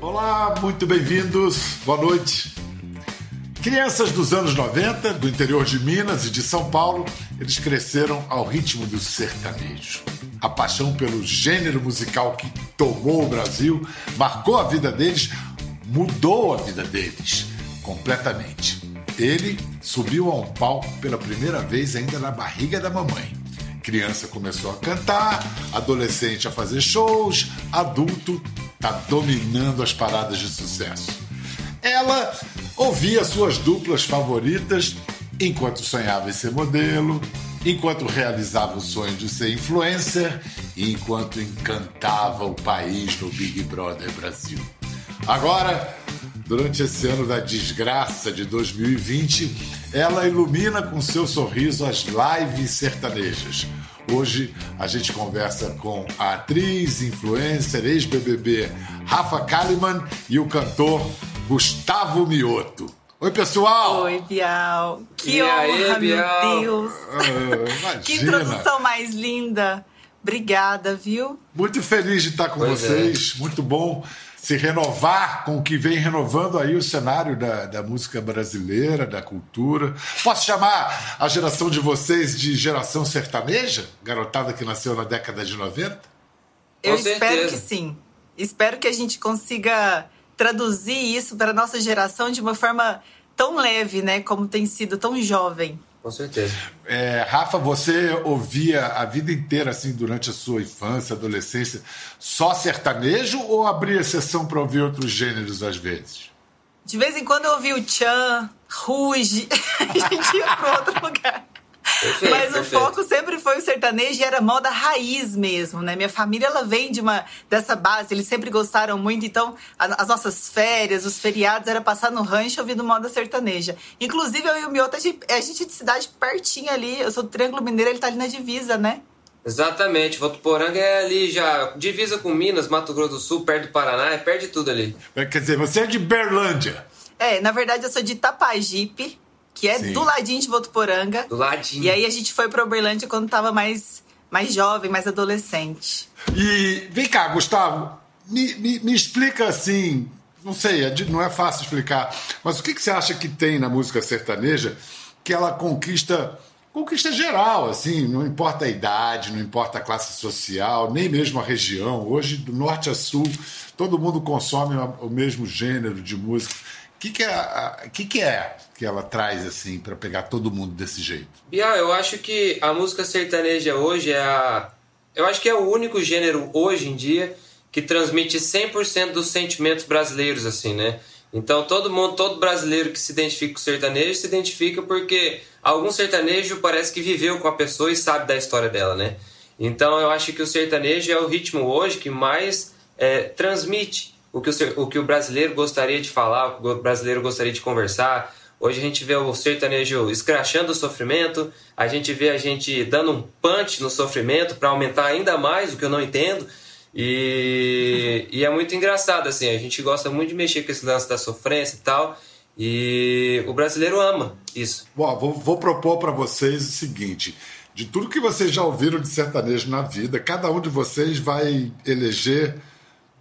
Olá, muito bem-vindos. Boa noite. Crianças dos anos 90, do interior de Minas e de São Paulo, eles cresceram ao ritmo do sertanejo. A paixão pelo gênero musical que tomou o Brasil marcou a vida deles, mudou a vida deles completamente. Ele subiu a um palco pela primeira vez ainda na barriga da mamãe. Criança começou a cantar, adolescente a fazer shows, adulto está dominando as paradas de sucesso. Ela ouvia suas duplas favoritas enquanto sonhava em ser modelo, enquanto realizava o sonho de ser influencer e enquanto encantava o país no Big Brother Brasil. Agora, durante esse ano da desgraça de 2020, ela ilumina com seu sorriso as lives sertanejas. Hoje a gente conversa com a atriz, influencer, ex-BBB Rafa Kalimann e o cantor Gustavo Mioto. Oi, pessoal! Oi, Bial. Que E honra, aí, Bial? meu Deus. Ah, Que introdução mais linda. Obrigada, viu? Muito feliz de estar com Pois é. vocês. Muito bom se renovar com o que vem renovando aí o cenário da, da música brasileira, da cultura. Posso chamar a geração de vocês de geração sertaneja? Garotada que nasceu na década de 90? Eu espero que sim. Espero que a gente consiga traduzir isso para a nossa geração de uma forma tão leve, né? Como tem sido tão jovem. Com certeza. É, Rafa, você ouvia a vida inteira, assim, durante a sua infância, adolescência, só sertanejo ou abria exceção para ouvir outros gêneros às vezes? De vez em quando eu ouvi o Chan, Ruge, a gente ia para outro lugar. Perfeito, Mas o perfeito. foco sempre foi o sertanejo e era moda raiz mesmo, né? Minha família ela vem de uma dessa base, eles sempre gostaram muito, então a- as nossas férias, os feriados era passar no rancho ouvindo moda sertaneja. Inclusive eu e o Miota, a gente, a gente é de cidade pertinho ali, eu sou do Triângulo Mineiro, ele tá ali na divisa, né? Exatamente. Votuporanga é ali já, divisa com Minas, Mato Grosso do Sul, perto do Paraná, é perto de tudo ali. Quer dizer, você é de Berlândia. É, na verdade eu sou de Tapajipe, que é Sim. do ladinho de Votuporanga. Do ladinho. E aí a gente foi pra Uberlândia quando tava mais, mais jovem, mais adolescente. E vem cá, Gustavo, me, me, me explica assim, não sei, é não é fácil explicar, mas o que, que você acha que tem na música sertaneja que ela conquista, conquista geral, assim, não importa a idade, não importa a classe social, nem mesmo a região. Hoje, do norte a sul, todo mundo consome o mesmo gênero de música. O que, que, é, que, que é que ela traz assim para pegar todo mundo desse jeito? Bial, eu acho que a música sertaneja hoje é a. Eu acho que é o único gênero hoje em dia que transmite 100% dos sentimentos brasileiros, assim, né? Então todo mundo, todo brasileiro que se identifica com sertanejo se identifica porque algum sertanejo parece que viveu com a pessoa e sabe da história dela, né? Então eu acho que o sertanejo é o ritmo hoje que mais é, transmite o que o, o que o brasileiro gostaria de falar, o que o brasileiro gostaria de conversar. Hoje a gente vê o sertanejo escrachando o sofrimento, a gente vê a gente dando um punch no sofrimento para aumentar ainda mais, o que eu não entendo. E, e é muito engraçado, assim, a gente gosta muito de mexer com esse lance da sofrência e tal. E o brasileiro ama isso. Bom, vou, vou propor para vocês o seguinte: de tudo que vocês já ouviram de sertanejo na vida, cada um de vocês vai eleger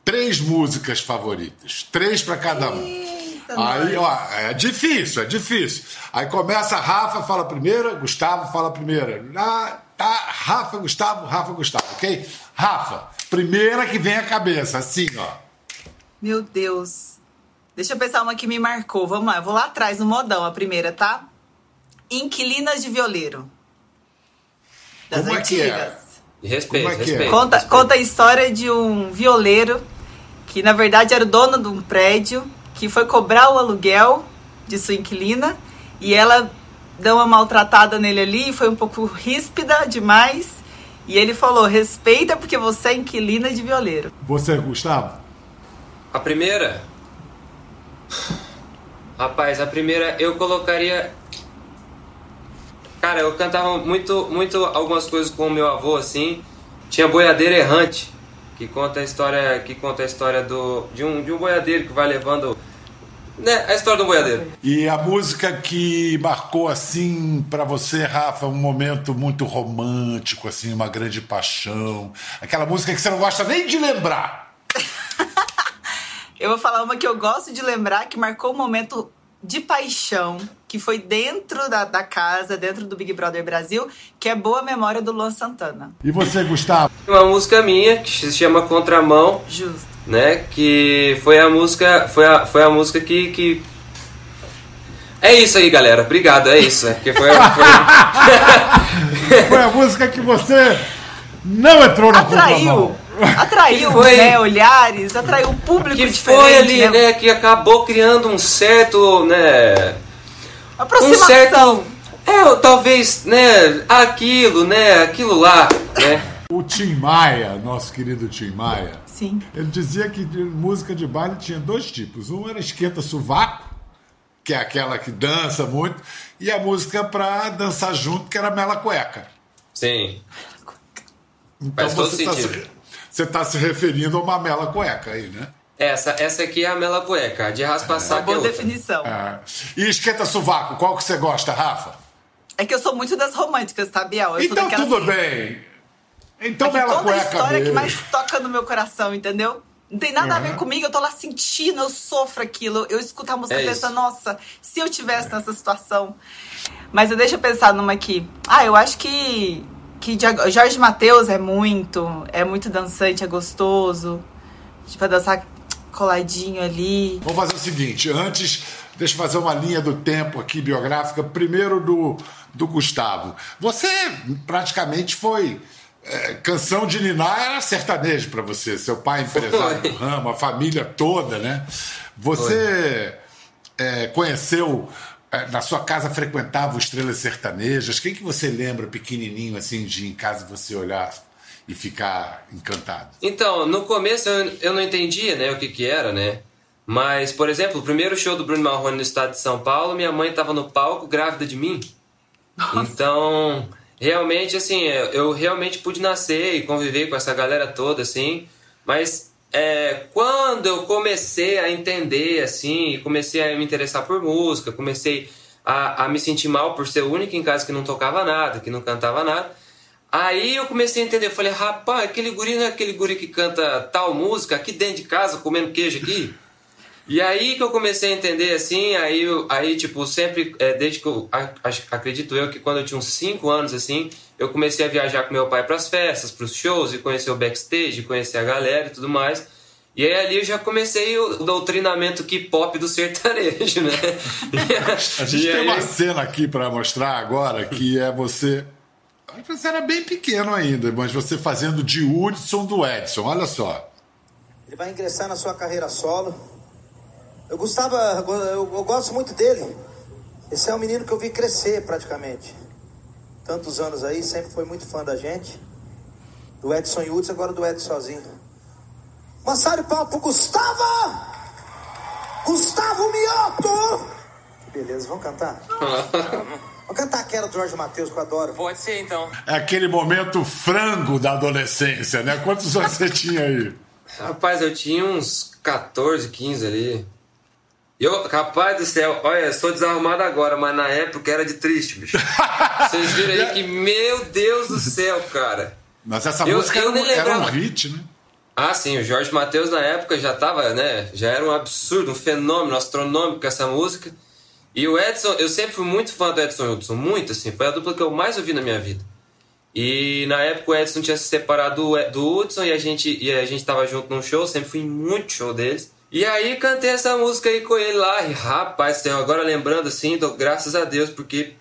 três músicas favoritas, três para cada um. Eita, Aí, ó, é difícil, é difícil. Aí começa a Rafa, fala primeiro, Gustavo fala primeiro. Ah, tá, Rafa, Gustavo, Rafa, Gustavo, ok? Rafa, primeira que vem à cabeça, assim, ó. Meu Deus. Deixa eu pensar uma que me marcou. Vamos lá, eu vou lá atrás no modão, a primeira, tá? Inquilinas de Violeiro. Das Como é que é? antigas. Respeito, Como é que é? respeito. Conta, respeito. conta a história de um violeiro que, na verdade, era o dono de um prédio que foi cobrar o aluguel de sua inquilina e ela deu uma maltratada nele ali, foi um pouco ríspida demais. E ele falou: respeita porque você é inquilina de violeiro. Você, Gustavo? A primeira. Rapaz, a primeira eu colocaria. Cara, eu cantava muito, muito algumas coisas com o meu avô, assim. Tinha Boiadeiro Errante, que conta a história, que conta a história do, de, um, de um boiadeiro que vai levando né, a história do boiadeiro. E a música que marcou assim para você, Rafa, um momento muito romântico, assim, uma grande paixão. Aquela música que você não gosta nem de lembrar. eu vou falar uma que eu gosto de lembrar, que marcou um momento de paixão, que foi dentro da, da casa, dentro do Big Brother Brasil, que é Boa Memória do Luan Santana. E você, Gustavo? Uma música minha que se chama Contramão. Justo. Né? Que foi a música. Foi a, foi a música que, que é isso aí, galera. Obrigado, é isso. É que foi, foi... foi a música que você não entrou na Atraiu. Atraiu foi, né, olhares, atraiu um público que diferente. foi ali, né? né? Que acabou criando um certo, né? Aproximação. Um certo, é, talvez, né? Aquilo, né? Aquilo lá, né? O Tim Maia, nosso querido Tim Maia, Sim. ele dizia que música de baile tinha dois tipos. Um era esquenta sovaco, que é aquela que dança muito, e a música para dançar junto, que era Mela Cueca. Sim. Então Faz você está se, você tá se referindo a uma Mela Cueca aí, né? Essa, essa aqui é a Mela Cueca, de raspar é. saco. Boa definição. É. E esquenta sovaco, qual que você gosta, Rafa? É que eu sou muito das românticas, tá, Biel? Eu então tudo bem. Então é Mela Cueca. a história mesmo. que mais toca no meu coração, entendeu? Não tem nada uhum. a ver comigo, eu tô lá sentindo, eu sofro aquilo. Eu escuto a música é e penso, nossa, se eu tivesse nessa situação. Mas eu deixa eu pensar numa aqui. Ah, eu acho que, que Jorge Matheus é muito, é muito dançante, é gostoso. Tipo, dançar coladinho ali. Vamos fazer o seguinte, antes, deixa eu fazer uma linha do tempo aqui biográfica. Primeiro do, do Gustavo. Você praticamente foi é, canção de Niná era sertanejo para você. Seu pai empresário do ramo, a família toda, né? Você é, conheceu é, na sua casa frequentava estrelas sertanejas. Quem que você lembra pequenininho assim de em casa você olhar e ficar encantado? Então, no começo eu, eu não entendia, né, o que que era, né? Mas, por exemplo, o primeiro show do Bruno Marrone no estado de São Paulo, minha mãe estava no palco grávida de mim. Nossa. Então, realmente, assim, eu realmente pude nascer e conviver com essa galera toda, assim, mas é, quando eu comecei a entender, assim, comecei a me interessar por música, comecei a, a me sentir mal por ser o único em casa que não tocava nada, que não cantava nada, aí eu comecei a entender, eu falei, rapaz, aquele guri não é aquele guri que canta tal música aqui dentro de casa, comendo queijo aqui? E aí que eu comecei a entender assim, aí, aí tipo, sempre, é, desde que eu acredito eu que quando eu tinha uns 5 anos assim, eu comecei a viajar com meu pai para as festas, para os shows, e conhecer o backstage, conhecer a galera e tudo mais. E aí ali eu já comecei o doutrinamento K-pop do sertanejo, né? a gente e tem aí... uma cena aqui para mostrar agora que é você. Você era bem pequeno ainda, mas você fazendo de Hudson do Edson, olha só. Ele vai ingressar na sua carreira solo eu gostava, eu, eu gosto muito dele. Esse é um menino que eu vi crescer praticamente. Tantos anos aí, sempre foi muito fã da gente. Do Edson Yutz, agora do Edson sozinho. Uma salva de palmas pro Gustavo! Gustavo Mioto! Que beleza, vamos cantar? Vamos cantar aquela do Jorge Matheus que eu adoro. Pode ser então. É aquele momento frango da adolescência, né? Quantos anos você tinha aí? Rapaz, eu tinha uns 14, 15 ali. Eu, rapaz do céu, olha, sou desarrumado agora, mas na época era de triste, bicho. Vocês viram aí que, meu Deus do céu, cara. Mas essa eu, música eu era, era um hit, né? Ah, sim, o Jorge Matheus na época já tava, né? Já era um absurdo, um fenômeno astronômico essa música. E o Edson, eu sempre fui muito fã do Edson Hudson, muito assim, foi a dupla que eu mais ouvi na minha vida. E na época o Edson tinha se separado do, do Hudson e a gente e a gente tava junto num show, sempre fui muito show deles. E aí cantei essa música aí com ele lá. E rapaz, agora lembrando assim, dou graças a Deus, porque.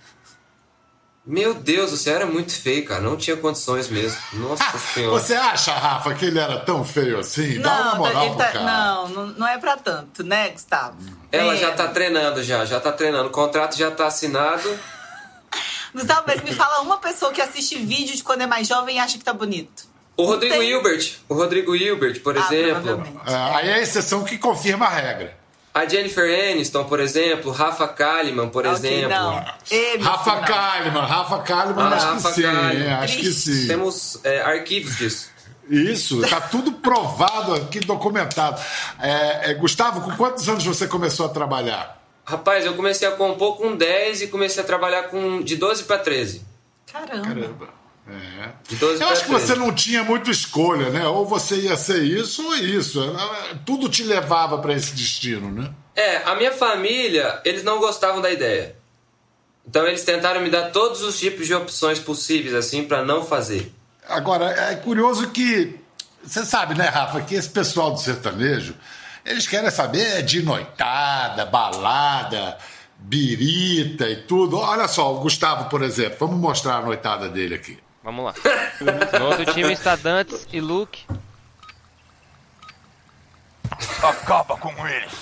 Meu Deus, o céu era muito feio, cara. Não tinha condições mesmo. Nossa senhora. Você acha, Rafa, que ele era tão feio assim? Não, Dá uma moral tá, cara. Não, não é pra tanto, né, Gustavo? Ela é. já tá treinando, já. Já tá treinando. O contrato já tá assinado. Gustavo, mas me fala uma pessoa que assiste vídeo de quando é mais jovem e acha que tá bonito. O Rodrigo. Hilbert, o Rodrigo Hilbert, por ah, exemplo. É, aí é a exceção que confirma a regra. A Jennifer Aniston, por exemplo, Rafa Kalimann, por okay, exemplo. Não. Rafa Kalimann, Rafa Kalimann, ah, acho Rafa que sim, acho que sim. Temos é, arquivos disso. Isso, tá tudo provado aqui, documentado. É, é, Gustavo, com quantos anos você começou a trabalhar? Rapaz, eu comecei a compor com 10 e comecei a trabalhar com de 12 para 13. Caramba. Caramba. É. Eu acho que você não tinha muita escolha, né? Ou você ia ser isso ou isso. Tudo te levava para esse destino, né? É, a minha família, eles não gostavam da ideia. Então eles tentaram me dar todos os tipos de opções possíveis, assim, para não fazer. Agora, é curioso que. Você sabe, né, Rafa, que esse pessoal do sertanejo, eles querem saber de noitada, balada, birita e tudo. Olha só, o Gustavo, por exemplo, vamos mostrar a noitada dele aqui. Vamos lá. No outro time está Dantes e Luke. Acaba com eles.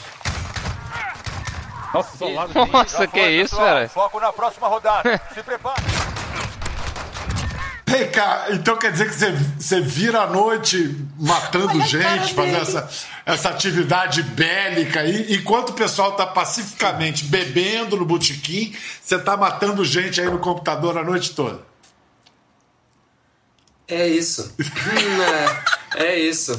Nossa, e... Nossa que é isso, velho? Foco na próxima rodada. Se prepare. Vem cá, então quer dizer que você, você vira a noite matando gente, fazendo essa, essa atividade bélica aí, enquanto o pessoal tá pacificamente bebendo no botequim, você tá matando gente aí no computador a noite toda. É isso. é, é isso.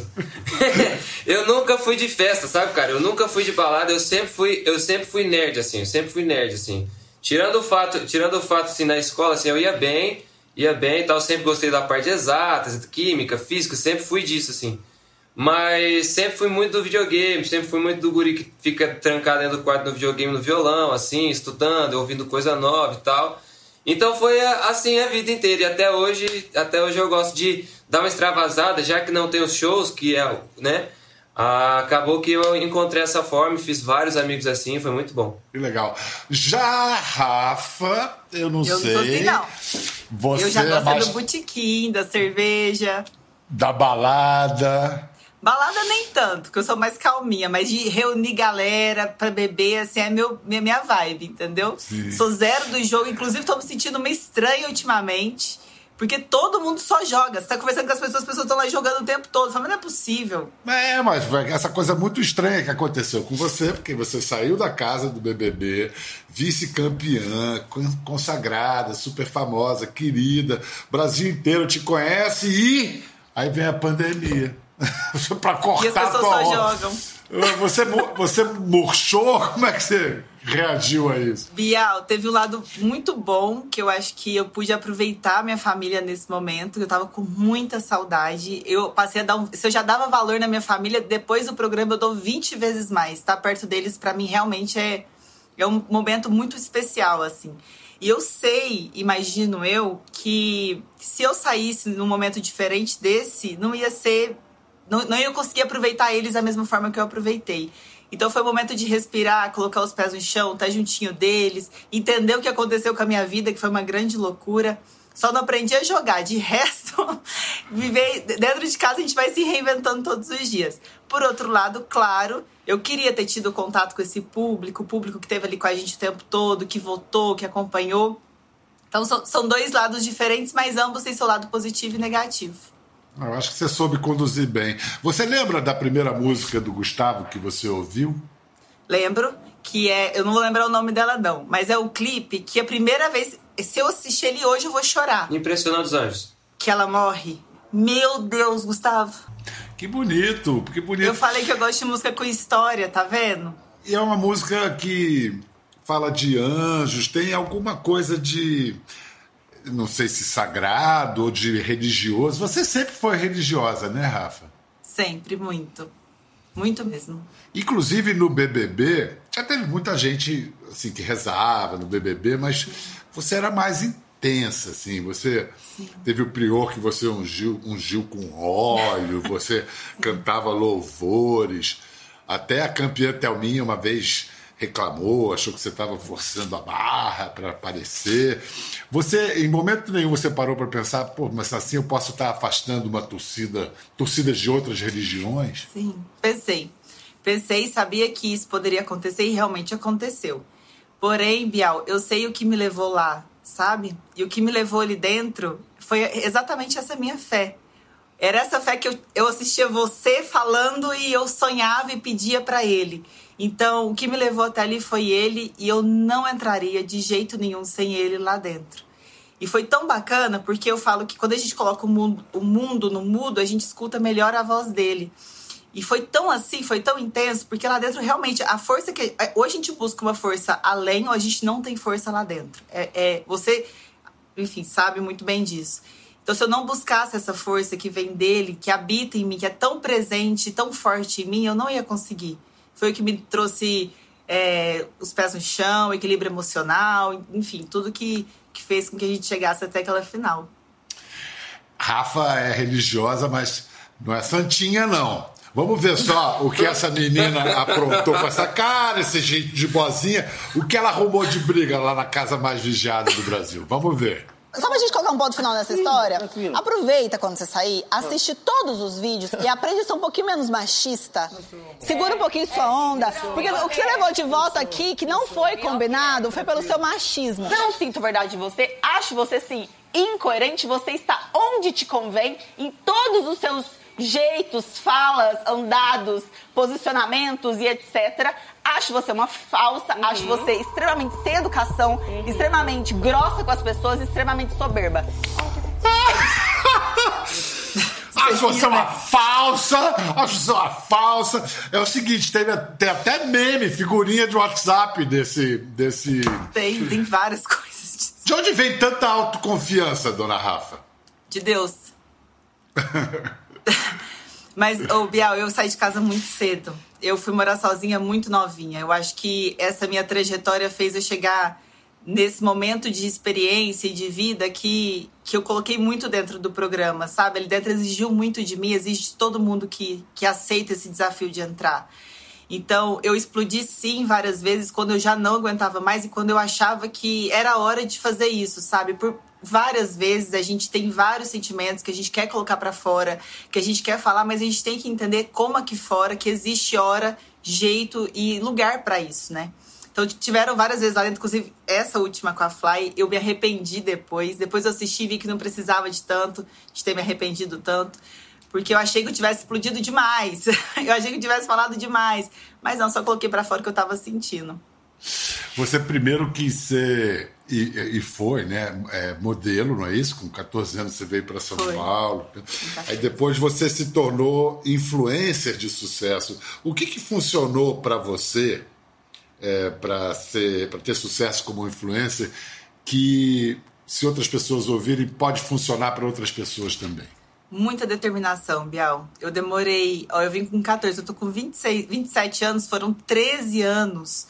eu nunca fui de festa, sabe, cara? Eu nunca fui de balada, eu sempre fui, eu sempre fui nerd assim, eu sempre fui nerd assim. Tirando o fato, tirando o fato assim na escola assim, eu ia bem, ia bem e tal, sempre gostei da parte exata, química, física, sempre fui disso assim. Mas sempre fui muito do videogame, sempre fui muito do guri que fica trancado dentro do quarto no videogame no violão, assim, estudando, ouvindo coisa nova e tal. Então foi assim a vida inteira. E até hoje, até hoje eu gosto de dar uma extravasada, já que não tem os shows, que é, né? acabou que eu encontrei essa forma, fiz vários amigos assim, foi muito bom. Que legal. Já Rafa, eu não eu sei. Não assim, não. Você eu já é gosto mais... do botequim, da cerveja. Da balada. Balada nem tanto, que eu sou mais calminha, mas de reunir galera pra beber, assim, é meu, minha, minha vibe, entendeu? Sim. Sou zero do jogo, inclusive tô me sentindo meio estranha ultimamente, porque todo mundo só joga. Você tá conversando com as pessoas, as pessoas estão lá jogando o tempo todo. Você fala, mas não é possível. É, mas essa coisa muito estranha que aconteceu com você, porque você saiu da casa do BBB, vice-campeã, consagrada, super famosa, querida, Brasil inteiro te conhece e aí vem a pandemia. para cortar e as pessoas só jogam. Você, você murchou? Como é que você reagiu a isso? Bial, teve um lado muito bom que eu acho que eu pude aproveitar minha família nesse momento. Eu tava com muita saudade. Eu passei a dar um. Se eu já dava valor na minha família, depois do programa eu dou 20 vezes mais. Estar tá perto deles, para mim, realmente é, é um momento muito especial, assim. E eu sei, imagino eu, que se eu saísse num momento diferente desse, não ia ser não, não ia conseguir aproveitar eles da mesma forma que eu aproveitei. Então foi o momento de respirar, colocar os pés no chão, estar juntinho deles, entender o que aconteceu com a minha vida, que foi uma grande loucura. Só não aprendi a jogar. De resto, viver dentro de casa a gente vai se reinventando todos os dias. Por outro lado, claro, eu queria ter tido contato com esse público, o público que esteve ali com a gente o tempo todo, que votou, que acompanhou. Então são dois lados diferentes, mas ambos têm seu lado positivo e negativo. Eu acho que você soube conduzir bem. Você lembra da primeira música do Gustavo que você ouviu? Lembro, que é. Eu não vou lembrar o nome dela, não, mas é o clipe que a primeira vez. Se eu assistir ele hoje, eu vou chorar. Impressionando os anjos. Que ela morre. Meu Deus, Gustavo. Que bonito, que bonito. Eu falei que eu gosto de música com história, tá vendo? E é uma música que fala de anjos, tem alguma coisa de não sei se sagrado ou de religioso. Você sempre foi religiosa, né, Rafa? Sempre, muito. Muito mesmo. Inclusive no BBB, já teve muita gente assim que rezava no BBB, mas você era mais intensa, assim. Você Sim. teve o prior que você ungiu, ungiu com óleo, você cantava louvores. Até a campeã Thelminha uma vez reclamou, achou que você estava forçando a barra para aparecer. Você, em momento nenhum, você parou para pensar, pô, mas assim eu posso estar afastando uma torcida, torcidas de outras religiões? Sim, pensei. Pensei, sabia que isso poderia acontecer e realmente aconteceu. Porém, Bial, eu sei o que me levou lá, sabe? E o que me levou ali dentro foi exatamente essa minha fé. Era essa fé que eu, eu assistia você falando e eu sonhava e pedia para ele. Então, o que me levou até ali foi ele e eu não entraria de jeito nenhum sem ele lá dentro. E foi tão bacana porque eu falo que quando a gente coloca o mundo, o mundo no mudo, a gente escuta melhor a voz dele. E foi tão assim, foi tão intenso, porque lá dentro realmente a força que. é, Hoje a gente busca uma força além, ou a gente não tem força lá dentro. É, é- você, enfim, sabe muito bem disso. Então, se eu não buscasse essa força que vem dele, que habita em mim, que é tão presente, tão forte em mim, eu não ia conseguir. Foi o que me trouxe é, os pés no chão, equilíbrio emocional, enfim, tudo que, que fez com que a gente chegasse até aquela final. Rafa é religiosa, mas não é santinha, não. Vamos ver só o que essa menina aprontou com essa cara, esse jeito de boazinha, o que ela arrumou de briga lá na casa mais vigiada do Brasil. Vamos ver. Só pra gente colocar um ponto final nessa história, aproveita quando você sair, assiste todos os vídeos e aprende a ser um pouquinho menos machista. Segura um pouquinho sua onda. Porque o que você levou de volta aqui, que não foi combinado, foi pelo seu machismo. Não sinto verdade de você, acho você sim incoerente, você está onde te convém, em todos os seus jeitos, falas, andados, posicionamentos e etc. Acho você uma falsa, acho você extremamente sem educação, extremamente grossa com as pessoas, extremamente soberba. Acho você uma falsa, acho você uma falsa. É o seguinte, teve, tem até meme, figurinha de WhatsApp desse, desse... Tem, tem várias coisas disso. De onde vem tanta autoconfiança, dona Rafa? De Deus. Mas, ô Bial, eu saí de casa muito cedo. Eu fui morar sozinha muito novinha. Eu acho que essa minha trajetória fez eu chegar nesse momento de experiência e de vida que, que eu coloquei muito dentro do programa, sabe? Ele dentro exigiu muito de mim, exige de todo mundo que, que aceita esse desafio de entrar. Então, eu explodi sim várias vezes quando eu já não aguentava mais e quando eu achava que era hora de fazer isso, sabe? Por várias vezes a gente tem vários sentimentos que a gente quer colocar pra fora, que a gente quer falar, mas a gente tem que entender como aqui fora que existe hora, jeito e lugar pra isso, né? Então tiveram várias vezes lá dentro, inclusive essa última com a Fly, eu me arrependi depois. Depois eu assisti e vi que não precisava de tanto, de ter me arrependido tanto. Porque eu achei que eu tivesse explodido demais. eu achei que eu tivesse falado demais. Mas não, só coloquei pra fora o que eu tava sentindo. Você primeiro quis ser, e, e foi, né, é, modelo, não é isso? Com 14 anos você veio para São Foi. Paulo. Aí depois você se tornou influencer de sucesso. O que, que funcionou para você é, para ter sucesso como influencer que se outras pessoas ouvirem pode funcionar para outras pessoas também? Muita determinação, Bial. Eu demorei. Ó, eu vim com 14, eu tô com 26, 27 anos, foram 13 anos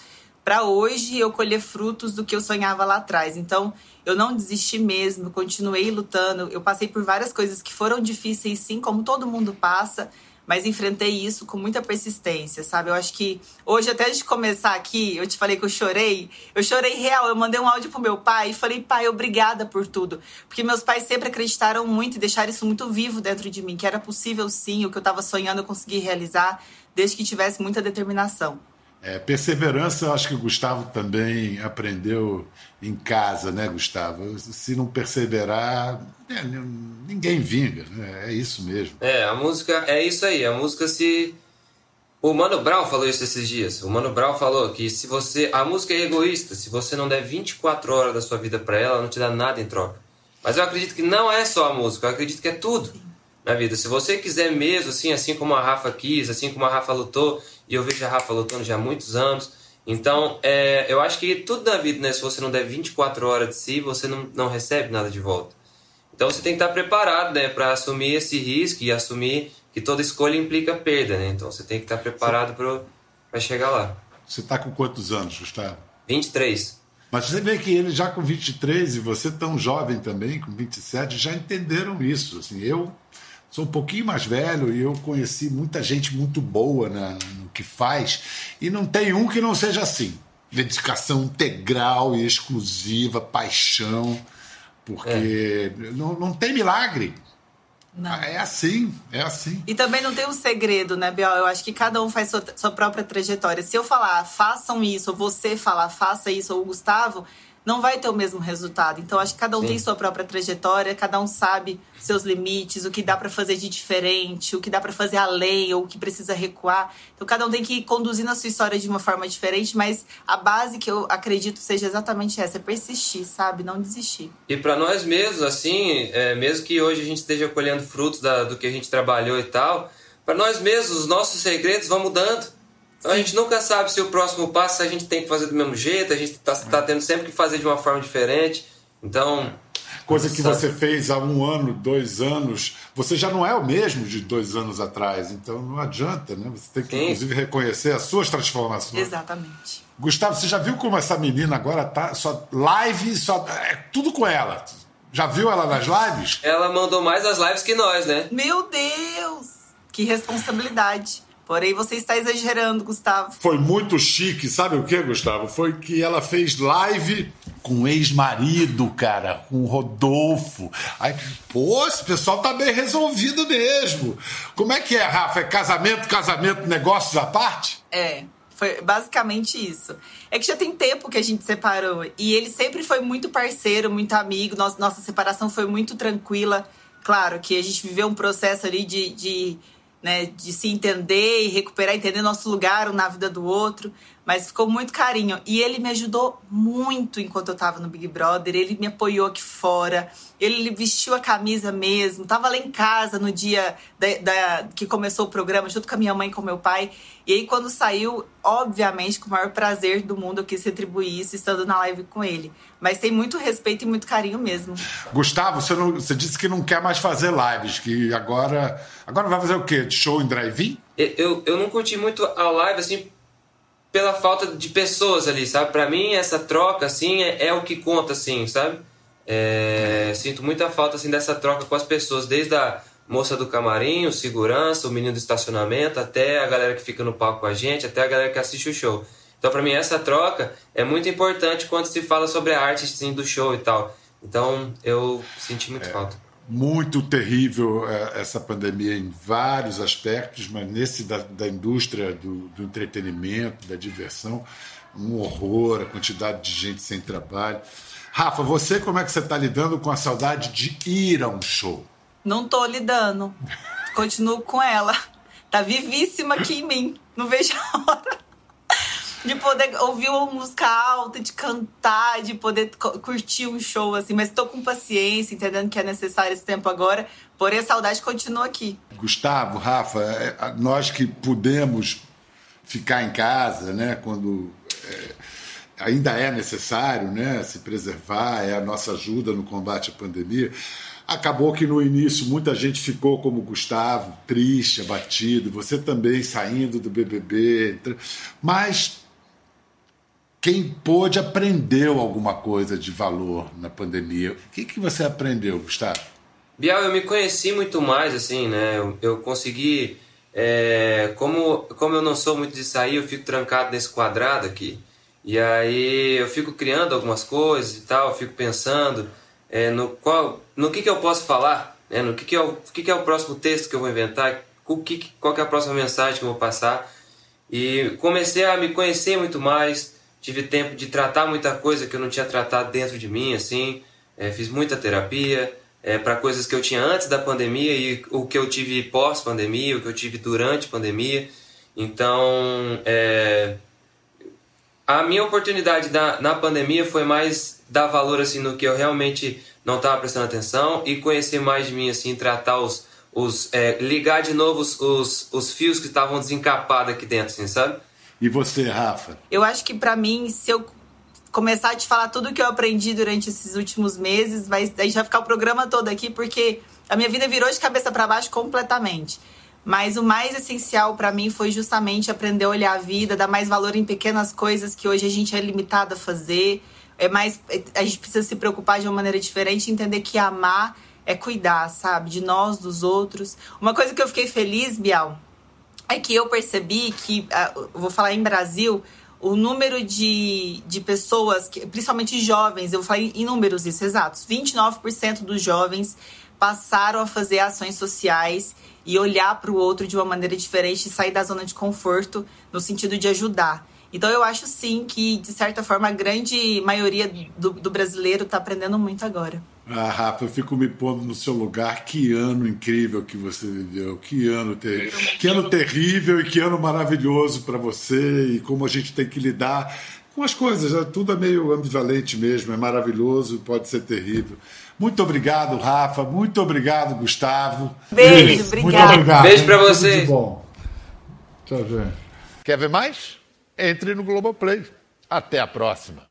para hoje eu colher frutos do que eu sonhava lá atrás. Então, eu não desisti mesmo, continuei lutando. Eu passei por várias coisas que foram difíceis, sim, como todo mundo passa, mas enfrentei isso com muita persistência, sabe? Eu acho que hoje, até de começar aqui, eu te falei que eu chorei. Eu chorei real. Eu mandei um áudio pro meu pai e falei, pai, obrigada por tudo. Porque meus pais sempre acreditaram muito e deixaram isso muito vivo dentro de mim, que era possível sim, o que eu tava sonhando eu consegui realizar, desde que tivesse muita determinação. É, perseverança, eu acho que o Gustavo também aprendeu em casa, né, Gustavo? Se não perseverar, é, ninguém vinga, né? é isso mesmo. É, a música é isso aí. A música se. O Mano Brown falou isso esses dias. O Mano Brown falou que se você. A música é egoísta. Se você não der 24 horas da sua vida pra ela, ela não te dá nada em troca. Mas eu acredito que não é só a música, eu acredito que é tudo na vida. Se você quiser mesmo, assim, assim como a Rafa quis, assim como a Rafa lutou, e eu vejo a Rafa lutando já há muitos anos. Então, é, eu acho que tudo na vida, né? Se você não der 24 horas de si, você não, não recebe nada de volta. Então você tem que estar preparado, né, para assumir esse risco e assumir que toda escolha implica perda, né? Então você tem que estar preparado para chegar lá. Você está com quantos anos, Gustavo? 23. Mas você vê que ele já com 23 e você tão jovem também, com 27, já entenderam isso. Assim, eu sou um pouquinho mais velho e eu conheci muita gente muito boa na, que faz e não tem um que não seja assim. Dedicação integral e exclusiva, paixão, porque não, não tem milagre. Não. É assim, é assim. E também não tem um segredo, né, Biel? Eu acho que cada um faz sua, sua própria trajetória. Se eu falar, façam isso, ou você falar, faça isso, ou o Gustavo, não vai ter o mesmo resultado. Então, acho que cada um Sim. tem sua própria trajetória, cada um sabe seus limites, o que dá pra fazer de diferente, o que dá pra fazer além, ou o que precisa recuar. Então, cada um tem que ir conduzindo a sua história de uma forma diferente, mas a base que eu acredito seja exatamente essa: é persistir, sabe? Não desistir. E para nós mesmos, assim, é, mesmo que hoje a gente esteja colhendo frutos da- do que a gente trabalhou e tal, para nós mesmos, os nossos segredos vão mudando. Então, a gente nunca sabe se o próximo passo a gente tem que fazer do mesmo jeito, a gente tá, tá tendo sempre que fazer de uma forma diferente. Então, Coisa que Sabe? você fez há um ano, dois anos, você já não é o mesmo de dois anos atrás, então não adianta, né? Você tem que, Sim. inclusive, reconhecer as suas transformações. Exatamente. Gustavo, você já viu como essa menina agora tá só live, só é tudo com ela. Já viu ela nas lives? ela mandou mais as lives que nós, né? Meu Deus! Que responsabilidade. Porém, você está exagerando, Gustavo. Foi muito chique, sabe o que, Gustavo? Foi que ela fez live com o ex-marido, cara, com o Rodolfo. Aí, pô, esse pessoal tá bem resolvido mesmo. Como é que é, Rafa? É casamento, casamento, negócios à parte? É, foi basicamente isso. É que já tem tempo que a gente separou. E ele sempre foi muito parceiro, muito amigo. Nossa, nossa separação foi muito tranquila. Claro que a gente viveu um processo ali de, de, né, de se entender e recuperar, entender nosso lugar um na vida do outro. Mas ficou muito carinho. E ele me ajudou muito enquanto eu tava no Big Brother. Ele me apoiou aqui fora. Ele vestiu a camisa mesmo. Tava lá em casa no dia da- da- que começou o programa, junto com a minha mãe e com meu pai. E aí, quando saiu, obviamente, com o maior prazer do mundo, eu quis retribuir isso estando na live com ele. Mas tem muito respeito e muito carinho mesmo. Gustavo, você, não- você disse que não quer mais fazer lives, que agora. Agora vai fazer o quê? De show em drive-in? Eu- Eu, eu não curti muito a live, assim, pela falta de pessoas ali, sabe? Pra mim, essa troca, assim, é, é o que conta, assim, sabe? É, sinto muita falta, assim, dessa troca com as pessoas, desde a moça do camarim, o segurança, o menino do estacionamento, até a galera que fica no palco com a gente, até a galera que assiste o show. Então, pra mim, essa troca é muito importante quando se fala sobre a arte, assim, do show e tal. Então, eu senti muito falta. Muito terrível é, essa pandemia em vários aspectos, mas nesse da, da indústria do, do entretenimento, da diversão, um horror, a quantidade de gente sem trabalho. Rafa, você como é que você está lidando com a saudade de ir a um show? Não tô lidando. Continuo com ela. Tá vivíssima aqui em mim. Não vejo a hora de poder ouvir uma música alta, de cantar, de poder curtir um show, assim. Mas tô com paciência, entendendo que é necessário esse tempo agora. Porém, a saudade continua aqui. Gustavo, Rafa, é, nós que pudemos ficar em casa, né, quando é, ainda é necessário, né, se preservar, é a nossa ajuda no combate à pandemia. Acabou que no início muita gente ficou como Gustavo, triste, abatido, você também saindo do BBB, mas quem pôde aprendeu alguma coisa de valor na pandemia. O que, que você aprendeu, Gustavo? Bial, eu me conheci muito mais, assim, né? Eu, eu consegui. é, como, como eu não sou muito de sair, eu fico trancado nesse quadrado aqui. E aí eu fico criando algumas coisas e tal, eu fico pensando é, no, qual, no que, que eu posso falar, né? no que, que, é o, o que, que é o próximo texto que eu vou inventar, o que- qual que é a próxima mensagem que eu vou passar. E comecei a me conhecer muito mais, tive tempo de tratar muita coisa que eu não tinha tratado dentro de mim, assim. É, fiz muita terapia para coisas que eu tinha antes da pandemia e o que eu tive pós-pandemia, o que eu tive durante a pandemia. Então, é, a minha oportunidade da, na pandemia foi mais dar valor assim no que eu realmente não estava prestando atenção e conhecer mais de mim assim tratar os, os é, ligar de novo os, os, os fios que estavam desencapados aqui dentro assim sabe E você, Rafa? Eu acho que pra mim, se eu começar a te falar tudo que eu aprendi durante esses últimos meses, vai, a gente vai ficar o programa todo aqui, porque a minha vida virou de cabeça pra baixo completamente. Mas o mais essencial pra mim foi justamente aprender a olhar a vida, dar mais valor em pequenas coisas que hoje a gente é limitado a fazer. É mais, a gente precisa se preocupar de uma maneira diferente, entender que amar é cuidar, sabe, de nós, dos outros. Uma coisa que eu fiquei feliz, Bial, é que eu percebi que, ah, vou falar em Brasil, o número de, de pessoas, principalmente jovens, eu falei em números isso, exatos, 29% dos jovens passaram a fazer ações sociais e olhar para o outro de uma maneira diferente e sair da zona de conforto no sentido de ajudar. Então eu acho sim que, de certa forma, a grande maioria do, do brasileiro está aprendendo muito agora. Ah, Rafa, eu fico me pondo no seu lugar. Que ano incrível que você viveu. Que ano, ter... que ano terrível e que ano maravilhoso para você e como a gente tem que lidar com as coisas. Né? Tudo é meio ambivalente mesmo. É maravilhoso, pode ser terrível. Muito obrigado, Rafa. Muito obrigado, Gustavo. Beijo, obrigado. Muito obrigado. Beijo pra Tudo vocês. bom. Tchau, gente. Quer ver mais? Entre no Globoplay. Até a próxima.